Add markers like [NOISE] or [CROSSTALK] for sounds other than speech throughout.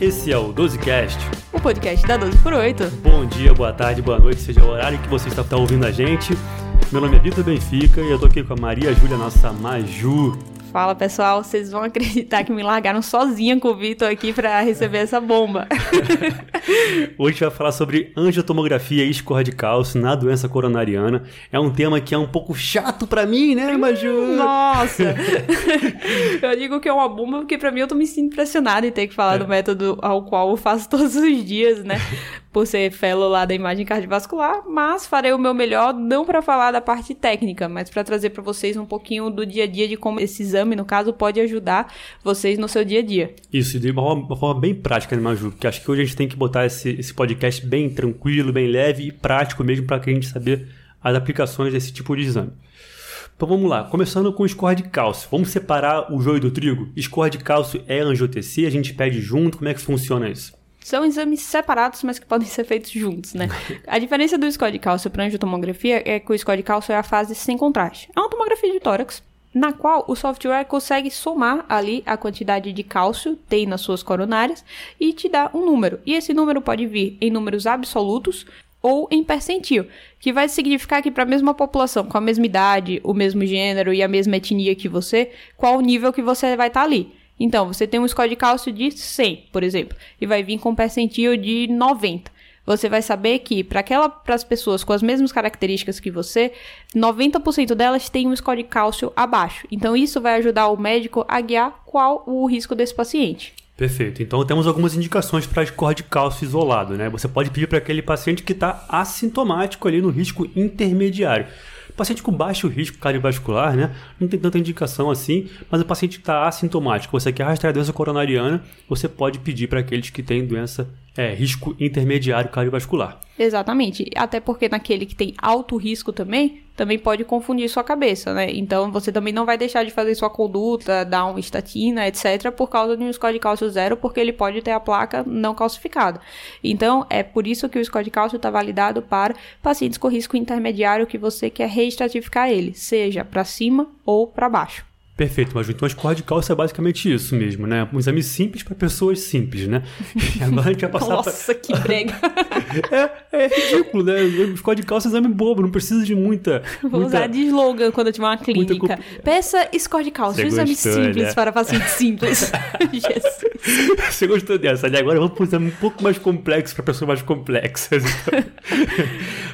Esse é o 12cast, o podcast da 12 por 8. Bom dia, boa tarde, boa noite, seja o horário que você está ouvindo a gente. Meu nome é Vitor Benfica e eu tô aqui com a Maria Júlia, nossa Maju. Fala pessoal, vocês vão acreditar que me largaram sozinha com o Vitor aqui para receber essa bomba. [LAUGHS] Hoje a gente vai falar sobre angiotomografia e escorra de cálcio na doença coronariana. É um tema que é um pouco chato para mim, né, Maju? Nossa! [LAUGHS] eu digo que é uma bomba porque para mim eu tô me sentindo impressionada em ter que falar é. do método ao qual eu faço todos os dias, né? [LAUGHS] por ser fellow lá da imagem cardiovascular, mas farei o meu melhor não para falar da parte técnica, mas para trazer para vocês um pouquinho do dia a dia de como esse exame, no caso, pode ajudar vocês no seu dia a dia. Isso, de uma forma, uma forma bem prática, né, Maju? Porque acho que hoje a gente tem que botar esse, esse podcast bem tranquilo, bem leve e prático mesmo para que a gente saber as aplicações desse tipo de exame. Então vamos lá, começando com o score de cálcio. Vamos separar o joio do trigo? Score de cálcio é angiotensina, a gente pede junto, como é que funciona isso? São exames separados, mas que podem ser feitos juntos, né? a diferença do score de cálcio para angiotomografia é que o score de cálcio é a fase sem contraste. É uma tomografia de tórax, na qual o software consegue somar ali a quantidade de cálcio tem nas suas coronárias e te dá um número. E esse número pode vir em números absolutos ou em percentil, que vai significar que para a mesma população, com a mesma idade, o mesmo gênero e a mesma etnia que você, qual o nível que você vai estar tá ali. Então, você tem um score de cálcio de 100, por exemplo, e vai vir com percentil de 90. Você vai saber que para as pessoas com as mesmas características que você, 90% delas têm um score de cálcio abaixo. Então, isso vai ajudar o médico a guiar qual o risco desse paciente. Perfeito. Então temos algumas indicações para score de cálcio isolado, né? Você pode pedir para aquele paciente que está assintomático ali no risco intermediário. Paciente com baixo risco cardiovascular, né? Não tem tanta indicação assim, mas o paciente que está assintomático, você quer rastrear a doença coronariana, você pode pedir para aqueles que têm doença é, risco intermediário cardiovascular. Exatamente. Até porque naquele que tem alto risco também, também pode confundir sua cabeça, né? Então você também não vai deixar de fazer sua conduta, dar uma estatina, etc., por causa de um score de cálcio zero, porque ele pode ter a placa não calcificada. Então é por isso que o score de cálcio está validado para pacientes com risco intermediário que você quer reestratificar ele, seja para cima ou para baixo. Perfeito, mas então a score de cálcio é basicamente isso mesmo, né? Um exame simples para pessoas simples, né? E [LAUGHS] agora a gente vai passar Nossa, pra... que brega! [LAUGHS] é, é ridículo, né? O score de cálcio é exame bobo, não precisa de muita... Vou muita... usar de slogan quando eu tiver uma clínica. Muita... Peça score de cálcio, um exame simples né? para pacientes simples. [LAUGHS] Jesus! Você gostou dessa, né? Agora vamos para um exame um pouco mais complexo para pessoas mais complexas.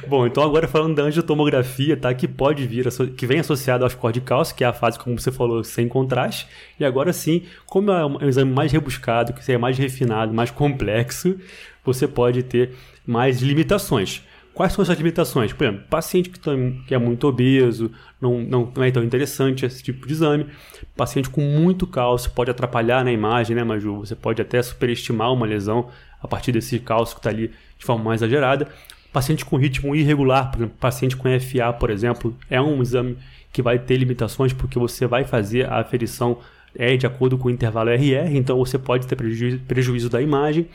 Bom, então agora falando da angiotomografia, tá? Que pode vir, que vem associado ao score de cálcio, que é a fase, como você falou, sem contraste. E agora sim, como é um exame mais rebuscado, que é mais refinado, mais complexo, você pode ter mais limitações. Quais são essas limitações? Por exemplo, paciente que, que é muito obeso, não, não, não, é tão interessante esse tipo de exame. Paciente com muito cálcio pode atrapalhar na imagem, né, Maju? Você pode até superestimar uma lesão a partir desse cálcio que está ali de forma mais exagerada. Paciente com ritmo irregular, por exemplo, paciente com FA, por exemplo, é um exame que vai ter limitações porque você vai fazer a aferição é de acordo com o intervalo RR, então você pode ter prejuízo, prejuízo da imagem.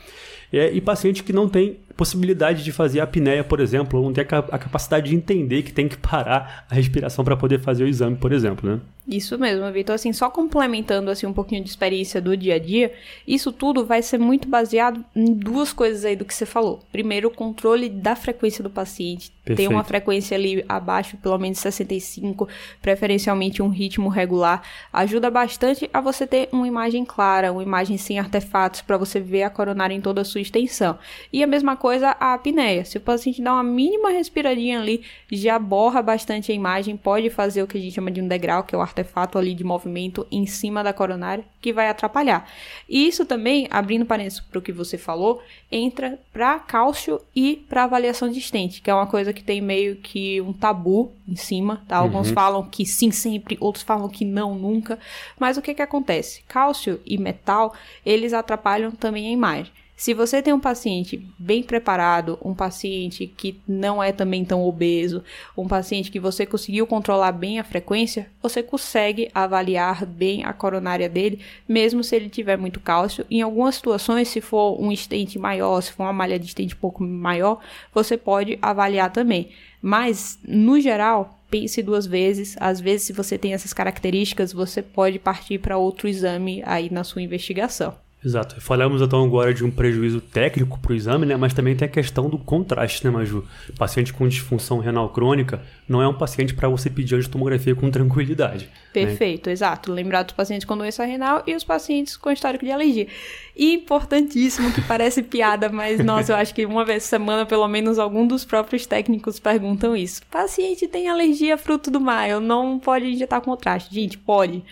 É, e paciente que não tem possibilidade de fazer a apneia, por exemplo, ou não tem a, capacidade de entender que tem que parar a respiração para poder fazer o exame, por exemplo, né? Isso mesmo, Vitor. Assim, só complementando assim um pouquinho de experiência do dia a dia, isso tudo vai ser muito baseado em duas coisas aí do que você falou. Primeiro, o controle da frequência do paciente. Perfeito. Tem uma frequência ali abaixo, pelo menos 65, preferencialmente um ritmo regular, ajuda bastante a você ter uma imagem clara, uma imagem sem artefatos para você ver a coronária em toda a sua extensão. E a mesma coisa a apneia. Se o paciente dá uma mínima respiradinha ali, já borra bastante a imagem, pode fazer o que a gente chama de um degrau, que é o artefato ali de movimento em cima da coronária, que vai atrapalhar. E isso também, abrindo parênteses para o que você falou, entra para cálcio e para avaliação de estente, que é uma coisa que tem meio que um tabu em cima, tá? Alguns uhum. falam que sim sempre, outros falam que não nunca. Mas o que que acontece? Cálcio e metal, eles atrapalham também a imagem. Se você tem um paciente bem preparado, um paciente que não é também tão obeso, um paciente que você conseguiu controlar bem a frequência, você consegue avaliar bem a coronária dele, mesmo se ele tiver muito cálcio. Em algumas situações, se for um estente maior, se for uma malha de estente um pouco maior, você pode avaliar também. Mas, no geral, pense duas vezes. Às vezes, se você tem essas características, você pode partir para outro exame aí na sua investigação. Exato. Falamos então agora de um prejuízo técnico para o exame, né? Mas também tem a questão do contraste, né, Maju? Paciente com disfunção renal crônica não é um paciente para você pedir angiotomografia com tranquilidade. Né? Perfeito, né? exato. Lembrar dos pacientes com doença renal e os pacientes com histórico de alergia. E importantíssimo, que parece [LAUGHS] piada, mas nossa, eu acho que uma vez por semana, pelo menos, algum dos próprios técnicos perguntam isso. Paciente tem alergia a fruto do mar, não pode injetar contraste. Gente, pode.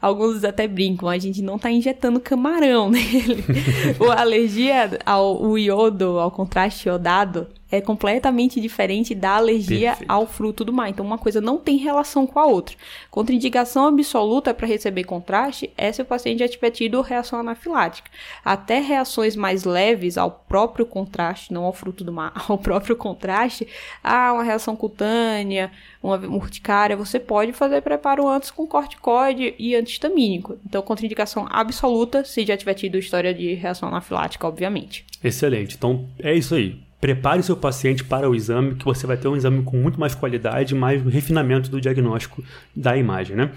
Alguns até brincam, a gente não está injetando camarão [LAUGHS] nele. a alergia ao iodo, ao contraste iodado, é completamente diferente da alergia Perfeito. ao fruto do mar. Então, uma coisa não tem relação com a outra. Contraindicação absoluta para receber contraste é se o paciente já tiver tido reação anafilática. Até reações mais leves ao próprio contraste, não ao fruto do mar, [LAUGHS] ao próprio contraste, há uma reação cutânea, uma urticária, você pode fazer preparo antes com corticoide e antihistamínico. Então, contraindicação absoluta se já tiver tido história de reação anafilática, obviamente. Excelente. Então, é isso aí prepare seu paciente para o exame, que você vai ter um exame com muito mais qualidade, mais refinamento do diagnóstico da imagem, né?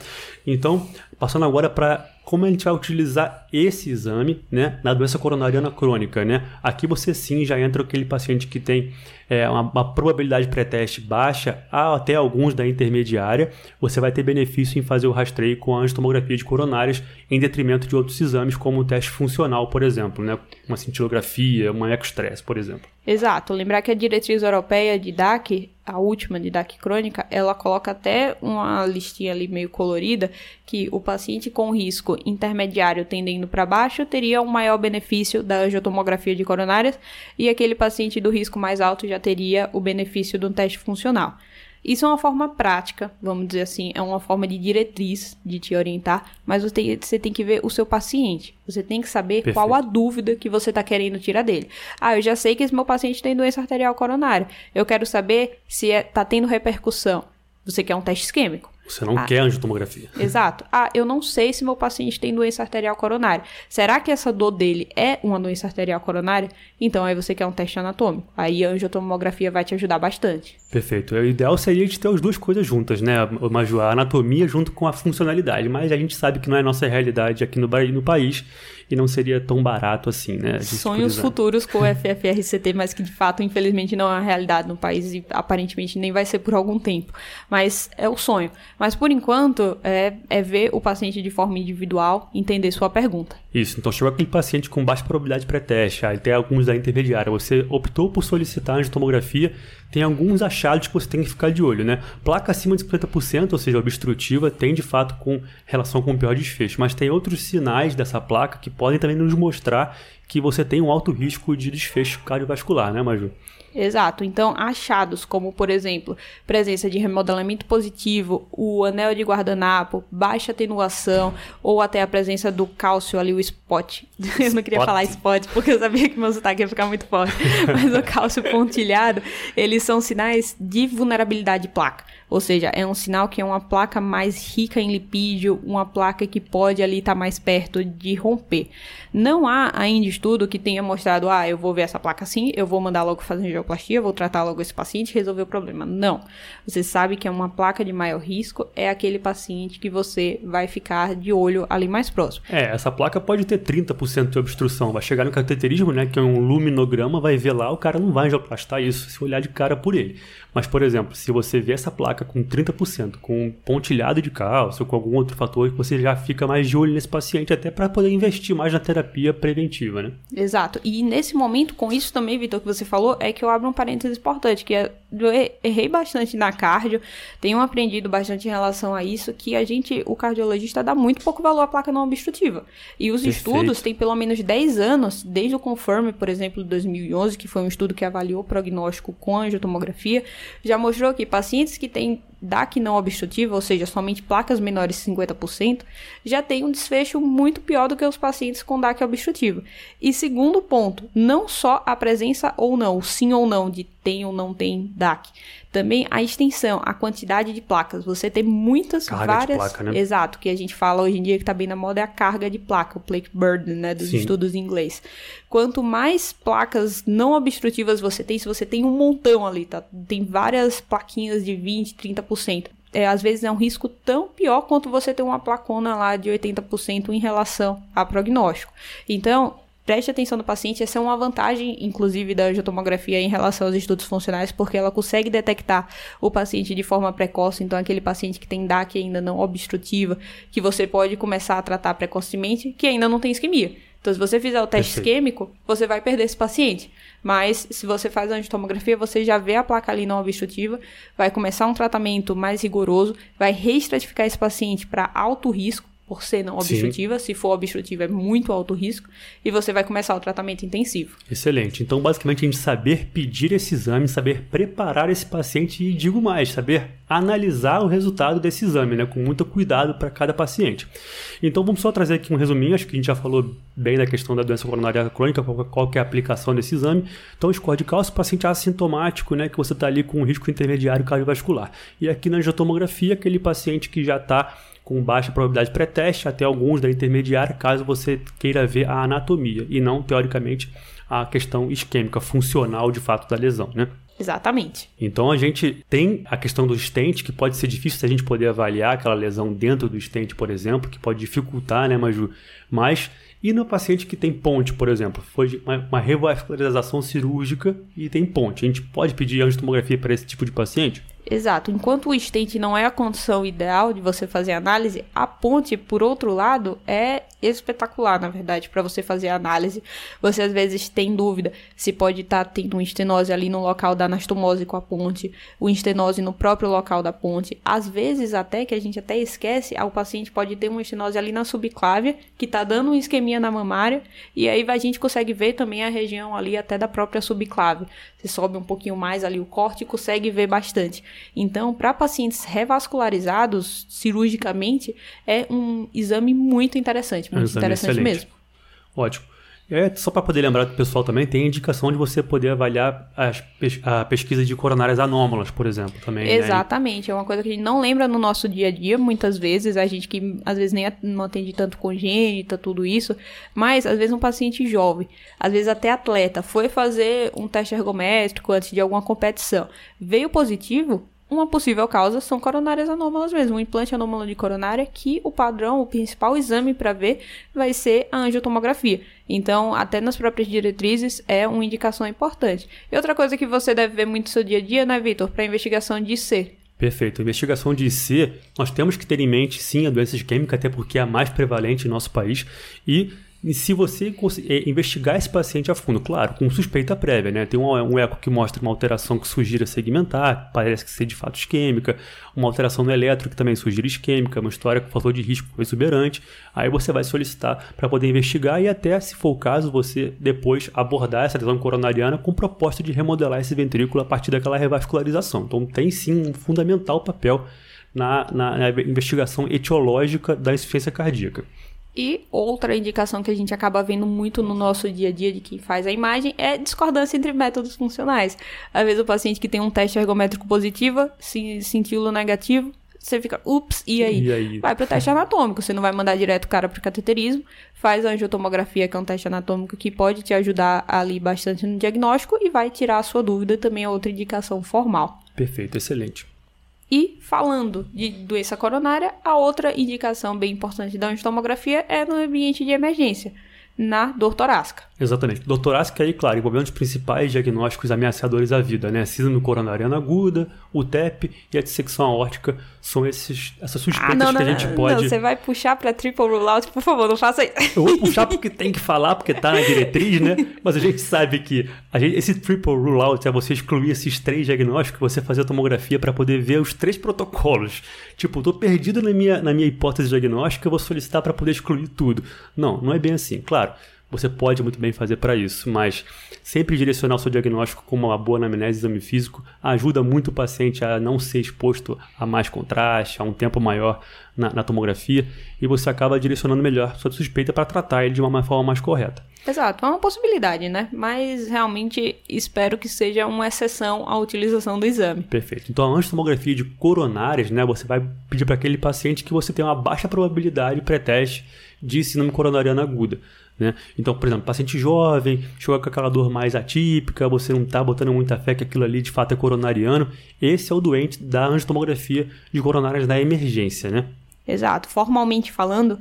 Então, passando agora para como a gente vai utilizar esse exame, né, na doença coronariana crônica, né? Aqui você sim já entra aquele paciente que tem é, uma, uma, probabilidade pré-teste baixa, até alguns da intermediária, você vai ter benefício em fazer o rastreio com a angiotomografia de coronárias em detrimento de outros exames, como o teste funcional, por exemplo, né? uma cintilografia, uma ecostress, por exemplo. Exato. Lembrar que a diretriz europeia de DAC, a última de DAC crônica, ela coloca até uma listinha ali meio colorida que o paciente com risco intermediário tendendo para baixo teria um maior benefício da angiotomografia de coronárias e aquele paciente do risco mais alto já teria o benefício do teste funcional. Isso é uma forma prática, vamos dizer assim, é uma forma de diretriz de te orientar, mas você tem, que ver o seu paciente. Você tem que saber Perfeito. qual a dúvida que você está querendo tirar dele. Ah, eu já sei que esse meu paciente tem doença arterial coronária. Eu quero saber se está é, tá tendo repercussão. Você quer um teste isquêmico? Você não ah, quer angiotomografia. [LAUGHS] Exato. Ah, eu não sei se meu paciente tem doença arterial coronária. Será que essa dor dele é uma doença arterial coronária? Então aí você quer um teste anatômico. Aí a angiotomografia vai te ajudar bastante. Perfeito. O ideal seria de ter as duas coisas juntas, né, Maju? A anatomia junto com a funcionalidade. Mas a gente sabe que não é nossa realidade aqui no, no país e não seria tão barato assim, né? Sonhos futuros com o [LAUGHS] FFRCT, mas que de fato, infelizmente, não é a realidade no país e aparentemente nem vai ser por algum tempo. Mas é o sonho. Mas por enquanto, é, é ver o paciente de forma individual, entender sua pergunta. Isso, então chegou aquele paciente com baixa probabilidade pré-teste, aí tem alguns da intermediária, você optou por solicitar a tomografia, tem alguns achados que você tem que ficar de olho, né? Placa acima de 50%, ou seja, obstrutiva, tem de fato com relação com o pior desfecho, mas tem outros sinais dessa placa que podem também nos mostrar que você tem um alto risco de desfecho cardiovascular, né, Maju? Exato. Então, achados como, por exemplo, presença de remodelamento positivo, o anel de guardanapo, baixa atenuação ou até a presença do cálcio ali, o spot. [LAUGHS] Eu não queria spot. falar spot porque eu sabia que meu sotaque ia ficar muito forte. [LAUGHS] Mas o cálcio pontilhado, eles são sinais de vulnerabilidade de placa. Ou seja, é um sinal que é uma placa mais rica em lipídio, uma placa que pode ali estar tá mais perto de romper. Não há ainda estudo que tenha mostrado, ah, eu vou ver essa placa assim, eu vou mandar logo fazer angioplastia, vou tratar logo esse paciente e resolver o problema. Não. Você sabe que é uma placa de maior risco, é aquele paciente que você vai ficar de olho ali mais próximo. É, essa placa pode ter 30% de obstrução. Vai chegar no cateterismo, né, que é um luminograma, vai ver lá, o cara não vai angioplastar isso se olhar de cara por ele. Mas, por exemplo, se você vê essa placa com 30%, com pontilhado de cálcio, com algum outro fator, você já fica mais de olho nesse paciente, até para poder investir mais na terapia preventiva, né? Exato. E nesse momento, com isso também, Vitor, que você falou, é que eu abro um parênteses importante, que é, eu errei bastante na cardio, tenho aprendido bastante em relação a isso, que a gente, o cardiologista, dá muito pouco valor à placa não obstrutiva. E os Perfeito. estudos têm pelo menos 10 anos, desde o Confirm, por exemplo, de 2011, que foi um estudo que avaliou o prognóstico com angiotomografia, já mostrou que pacientes que têm think DAC não obstrutiva, ou seja, somente placas menores de 50%, já tem um desfecho muito pior do que os pacientes com DAC obstrutiva. E segundo ponto, não só a presença ou não, sim ou não de tem ou não tem DAC. Também a extensão, a quantidade de placas. Você tem muitas, carga várias. De placa, né? Exato, que a gente fala hoje em dia que está bem na moda é a carga de placa, o plaque burden, né? Dos Sim. estudos em inglês. Quanto mais placas não obstrutivas você tem, se você tem um montão ali, tá? Tem várias plaquinhas de 20, 30%. É, às vezes é um risco tão pior quanto você ter uma placona lá de 80% em relação a prognóstico. Então, preste atenção no paciente, essa é uma vantagem, inclusive, da angiotomografia em relação aos estudos funcionais, porque ela consegue detectar o paciente de forma precoce, então aquele paciente que tem DAC ainda não obstrutiva, que você pode começar a tratar precocemente, que ainda não tem isquemia. Então, se você fizer o teste Perfeito. isquêmico, você vai perder esse paciente. Mas, se você faz a angiotomografia, você já vê a placa ali não obstrutiva, vai começar um tratamento mais rigoroso, vai reestratificar esse paciente para alto risco, por ser não obstrutiva. Sim. Se for obstrutiva, é muito alto risco. E você vai começar o tratamento intensivo. Excelente. Então, basicamente, a gente saber pedir esse exame, saber preparar esse paciente e, digo mais, saber analisar o resultado desse exame, né? Com muito cuidado para cada paciente. Então, vamos só trazer aqui um resuminho. Acho que a gente já falou bem da questão da doença coronária crônica, qual, qual é a aplicação desse exame. Então, score de cálcio, paciente assintomático, né? Que você está ali com um risco intermediário cardiovascular. E aqui na angiotomografia, aquele paciente que já está com baixa probabilidade pré-teste, até alguns da intermediária, caso você queira ver a anatomia e não, teoricamente, a questão isquêmica, funcional de fato da lesão, né? Exatamente. Então a gente tem a questão do stent, que pode ser difícil se a gente poder avaliar aquela lesão dentro do stent, por exemplo, que pode dificultar, né, Maju? Mas e no paciente que tem ponte, por exemplo, foi uma, uma revascularização cirúrgica e tem ponte, a gente pode pedir angiotomografia para esse tipo de paciente? Exato. Enquanto o stent não é a condição ideal de você fazer análise, a ponte, por outro lado, é espetacular, na verdade, para você fazer análise. Você às vezes tem dúvida se pode estar tá tendo uma estenose ali no local da anastomose com a ponte, o estenose no próprio local da ponte. Às vezes, até que a gente até esquece, o paciente pode ter uma estenose ali na subclávia, que está dando um isquemia na mamária, e aí a gente consegue ver também a região ali até da própria subclávia. Você sobe um pouquinho mais ali o corte e consegue ver bastante. Então, para pacientes revascularizados cirurgicamente, é um exame muito interessante, muito interessante excelente. mesmo. Ótimo. É, só para poder lembrar do pessoal também, tem indicação de você poder avaliar as, a pesquisa de coronárias anômalas, por exemplo, também. Né? Exatamente, né? é uma coisa que a gente não lembra no nosso dia a dia, muitas vezes, a gente que às vezes nem não atende tanto congênita, tudo isso, mas às vezes um paciente jovem, às vezes até atleta, foi fazer um teste ergométrico antes de alguma competição, veio positivo, uma possível causa são coronárias anômalas mesmo, um implante anômalo de coronária que o padrão, o principal exame para ver vai ser a angiotomografia. Então, até nas próprias diretrizes é uma indicação importante. E outra coisa que você deve ver muito no seu dia a dia, né, Vitor, para investigação de IC. Perfeito. Investigação de IC, nós temos que ter em mente, sim, a doença isquêmica, até porque é a mais prevalente em nosso país. E e se você é, investigar esse paciente a fundo, claro, com suspeita prévia, né? Tem um, um, eco que mostra uma alteração que sugira segmentar, parece que ser de fato isquêmica, uma alteração no eletro que também sugira isquêmica, uma história com fator de risco exuberante. Aí você vai solicitar para poder investigar e até, se for o caso, você depois abordar essa lesão coronariana com proposta de remodelar esse ventrículo a partir daquela revascularização. Então tem sim um fundamental papel na, na, na investigação etiológica da insuficiência cardíaca. E outra indicação que a gente acaba vendo muito no nosso dia a dia de quem faz a imagem é discordância entre métodos funcionais. Às vezes o paciente que tem um teste ergométrico positivo, se sentiu negativo, você fica, ups, e aí? E aí? Vai pro teste anatômico, você não vai mandar direto o cara pro cateterismo, faz a angiotomografia, que é um teste anatômico que pode te ajudar ali bastante no diagnóstico e vai tirar a sua dúvida, também é outra indicação formal. Perfeito, excelente. E falando de doença coronária, a outra indicação bem importante da angiotomografia é no ambiente de emergência, na dor torácica. Exatamente. Dor torácica aí, claro, envolvendo os principais diagnósticos ameaçadores à vida, né? Síndrome coronariana aguda, o TEP e a dissecção aórtica são esses, essas suspeitas ah, não, não, que a gente pode... Não, você vai puxar para triple rule out, por favor, não faça isso. Eu vou puxar porque [LAUGHS] tem que falar, porque tá na diretriz, né? Mas a gente sabe que a gente, esse triple rule out é você excluir esses três diagnósticos, você fazer a tomografia para poder ver os três protocolos. Tipo, tô perdido na minha, na minha hipótese diagnóstica, eu vou solicitar para poder excluir tudo. Não, não é bem assim. Claro, você pode muito bem fazer para isso, mas sempre direcionar o seu diagnóstico com uma boa anamnese exame físico ajuda muito o paciente a não ser exposto a mais contraste, a um tempo maior na, na tomografia, e você acaba direcionando melhor sua suspeita para tratar ele de uma forma mais correta. Exato, é uma possibilidade, né? Mas realmente espero que seja uma exceção à utilização do exame. Perfeito. Então, a tomografia de coronárias, né, você vai pedir para aquele paciente que você tem uma baixa probabilidade pré-teste de síndrome coronariana aguda. Né? Então, por exemplo, paciente jovem, chegou com aquela dor mais atípica, você não está botando muita fé que aquilo ali de fato é coronariano, esse é o doente da angiotomografia de coronárias da emergência, né? Exato. Formalmente falando,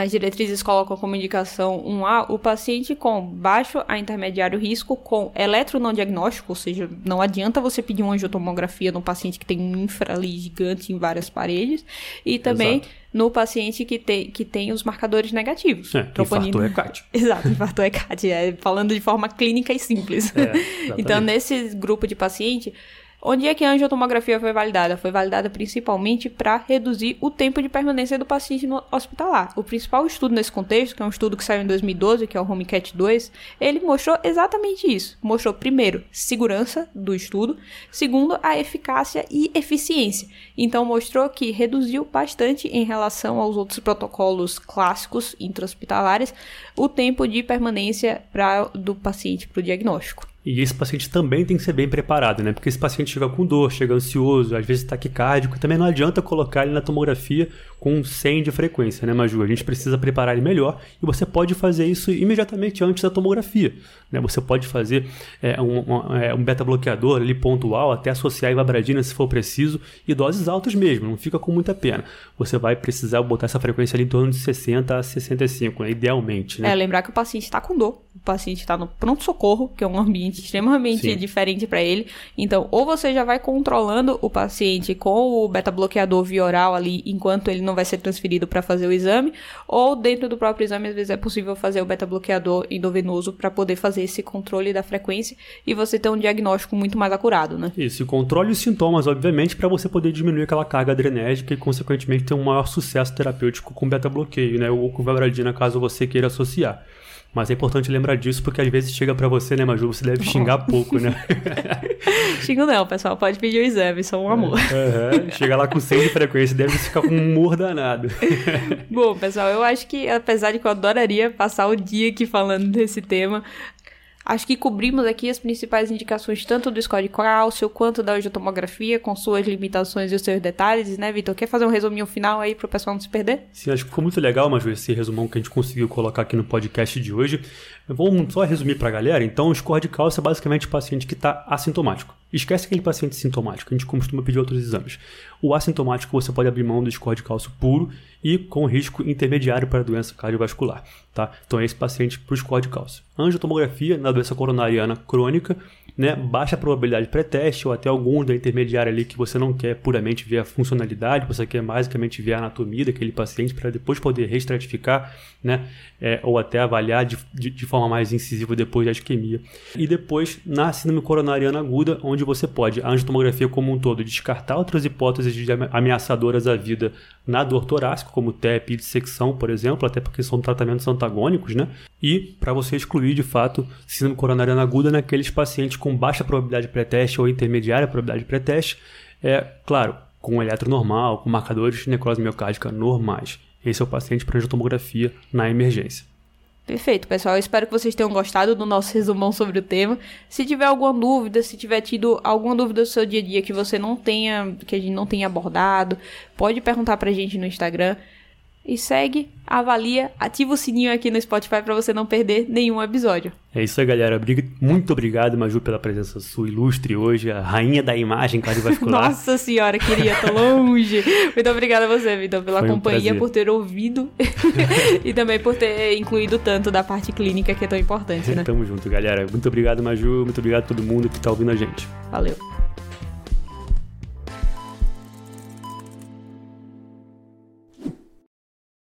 as diretrizes colocam como indicação 1A o paciente com baixo a intermediário risco com eletro não diagnóstico, ou seja, não adianta você pedir uma angiotomografia no paciente que tem um infra ali gigante em várias paredes, e também Exato. no paciente que tem, que tem os marcadores negativos. É, troponina. ECAT. [LAUGHS] Exato, infarto ECAT, é, falando de forma clínica e simples. É, [LAUGHS] então, nesse grupo de paciente, Onde é que a angiotomografia foi validada? Foi validada principalmente para reduzir o tempo de permanência do paciente no hospitalar. O principal estudo nesse contexto, que é um estudo que saiu em 2012, que é o HomeCat 2, ele mostrou exatamente isso. Mostrou, primeiro, segurança do estudo, segundo, a eficácia e eficiência. Então, mostrou que reduziu bastante em relação aos outros protocolos clássicos intra-hospitalares o tempo de permanência pra, do paciente para o diagnóstico. E esse paciente também tem que ser bem preparado, né? Porque esse paciente chega com dor, chega ansioso, às vezes taquicárdico, também não adianta colocar ele na tomografia com 100 de frequência, né, Maju? A gente precisa preparar ele melhor e você pode fazer isso imediatamente antes da tomografia. Né? Você pode fazer é, um, um, é, um beta-bloqueador ali pontual, até associar ivabradina se for preciso, e doses altas mesmo, não fica com muita pena. Você vai precisar botar essa frequência ali em torno de 60 a 65, né? idealmente. Né? É, lembrar que o paciente está com dor, o paciente está no pronto-socorro, que é um ambiente extremamente Sim. diferente para ele. Então, ou você já vai controlando o paciente com o beta-bloqueador via oral ali, enquanto ele não não vai ser transferido para fazer o exame, ou dentro do próprio exame, às vezes é possível fazer o beta-bloqueador endovenoso para poder fazer esse controle da frequência e você ter um diagnóstico muito mais acurado, né? Isso, controle os sintomas, obviamente, para você poder diminuir aquela carga adrenérgica e, consequentemente, ter um maior sucesso terapêutico com beta-bloqueio, né? Ou com vabradina, caso você queira associar. Mas é importante lembrar disso porque às vezes chega para você, né, Maju? Você deve xingar pouco, né? [LAUGHS] Xingo não, pessoal. Pode pedir o exame, sou um amor. Uhum. Chega lá com 100 de frequência, deve ficar com um humor danado. [LAUGHS] Bom, pessoal, eu acho que, apesar de que eu adoraria passar o dia aqui falando desse tema, Acho que cobrimos aqui as principais indicações tanto do de cálcio quanto da angiotomografia, com suas limitações e os seus detalhes, né, Vitor? Quer fazer um resuminho final aí para o pessoal não se perder? Sim, acho que ficou muito legal, Maju, esse resumão que a gente conseguiu colocar aqui no podcast de hoje. Vamos só resumir para a galera. Então, o de cálcio é basicamente o paciente que está assintomático. Esquece aquele paciente sintomático, a gente costuma pedir outros exames. O assintomático você pode abrir mão do score de cálcio puro e com risco intermediário para doença cardiovascular. Tá? Então é esse paciente para o score de cálcio. Angiotomografia na doença coronariana crônica, né, baixa probabilidade pré-teste ou até algum da intermediária ali que você não quer puramente ver a funcionalidade, você quer basicamente ver a anatomia daquele paciente para depois poder restratificar, né, é, ou até avaliar de, de, de, forma mais incisiva depois da isquemia. E depois na síndrome coronariana aguda, onde você pode, a angiotomografia como um todo, descartar outras hipóteses de ameaçadoras à vida na dor torácica, como TEP e dissecção, por exemplo, até porque são tratamentos antagônicos, né? E para você excluir de fato síndrome coronariana aguda naqueles pacientes com baixa probabilidade pré-teste ou intermediária probabilidade pré-teste, é claro, com eletro normal, com marcadores de necrose miocárdica normais. Esse é o paciente para angiotomografia na emergência. Perfeito, pessoal. Eu espero que vocês tenham gostado do nosso [LAUGHS] resumão sobre o tema. Se tiver alguma dúvida, se tiver tido alguma dúvida do seu dia a dia que você não tenha, que a gente não tenha abordado, pode perguntar pra gente no Instagram e segue, avalia, ativa o sininho aqui no Spotify para você não perder nenhum episódio. É isso aí, galera. Muito obrigado, Maju, pela presença sua ilustre hoje, a rainha da imagem cardiovascular. [LAUGHS] Nossa senhora, queria, tô longe. Muito obrigada a você, Vitor, pela Foi companhia, um por ter ouvido [LAUGHS] e também por ter incluído tanto da parte clínica que é tão importante, né? Tamo junto, galera. Muito obrigado, Maju. Muito obrigado a todo mundo que tá ouvindo a gente. Valeu.